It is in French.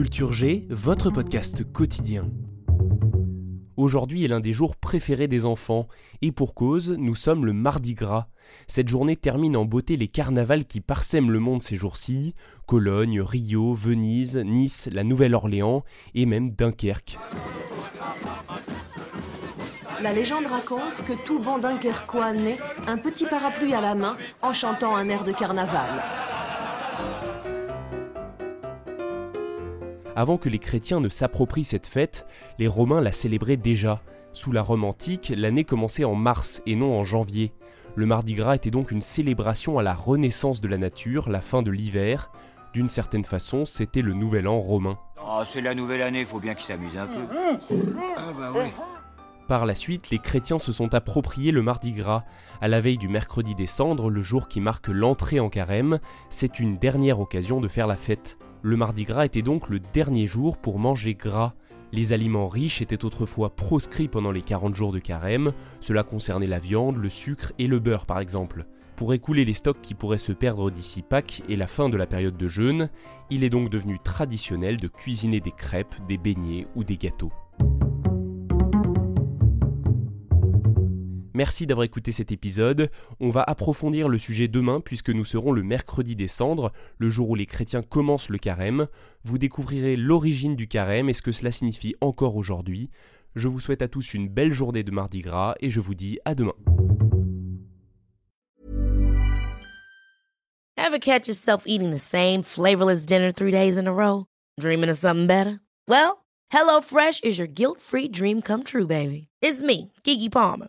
Culture G, votre podcast quotidien. Aujourd'hui est l'un des jours préférés des enfants, et pour cause, nous sommes le Mardi Gras. Cette journée termine en beauté les carnavals qui parsèment le monde ces jours-ci Cologne, Rio, Venise, Nice, la Nouvelle-Orléans et même Dunkerque. La légende raconte que tout bon Dunkerquois naît, un petit parapluie à la main, en chantant un air de carnaval. Avant que les chrétiens ne s'approprient cette fête, les Romains la célébraient déjà. Sous la Rome antique, l'année commençait en mars et non en janvier. Le Mardi Gras était donc une célébration à la renaissance de la nature, la fin de l'hiver. D'une certaine façon, c'était le nouvel an romain. Oh, c'est la nouvelle année, faut bien qu'ils s'amusent un peu. Ah bah oui. Par la suite, les chrétiens se sont appropriés le Mardi Gras. À la veille du mercredi des cendres, le jour qui marque l'entrée en carême, c'est une dernière occasion de faire la fête. Le Mardi Gras était donc le dernier jour pour manger gras. Les aliments riches étaient autrefois proscrits pendant les 40 jours de carême, cela concernait la viande, le sucre et le beurre par exemple. Pour écouler les stocks qui pourraient se perdre d'ici Pâques et la fin de la période de jeûne, il est donc devenu traditionnel de cuisiner des crêpes, des beignets ou des gâteaux. Merci d'avoir écouté cet épisode. On va approfondir le sujet demain puisque nous serons le mercredi des cendres, le jour où les chrétiens commencent le carême. Vous découvrirez l'origine du carême et ce que cela signifie encore aujourd'hui. Je vous souhaite à tous une belle journée de Mardi Gras et je vous dis à demain. Ever catch yourself eating the same flavorless dinner three days in a row? Dreaming of something better? Well, is your guilt-free dream come true, baby. It's me, Kiki Palmer.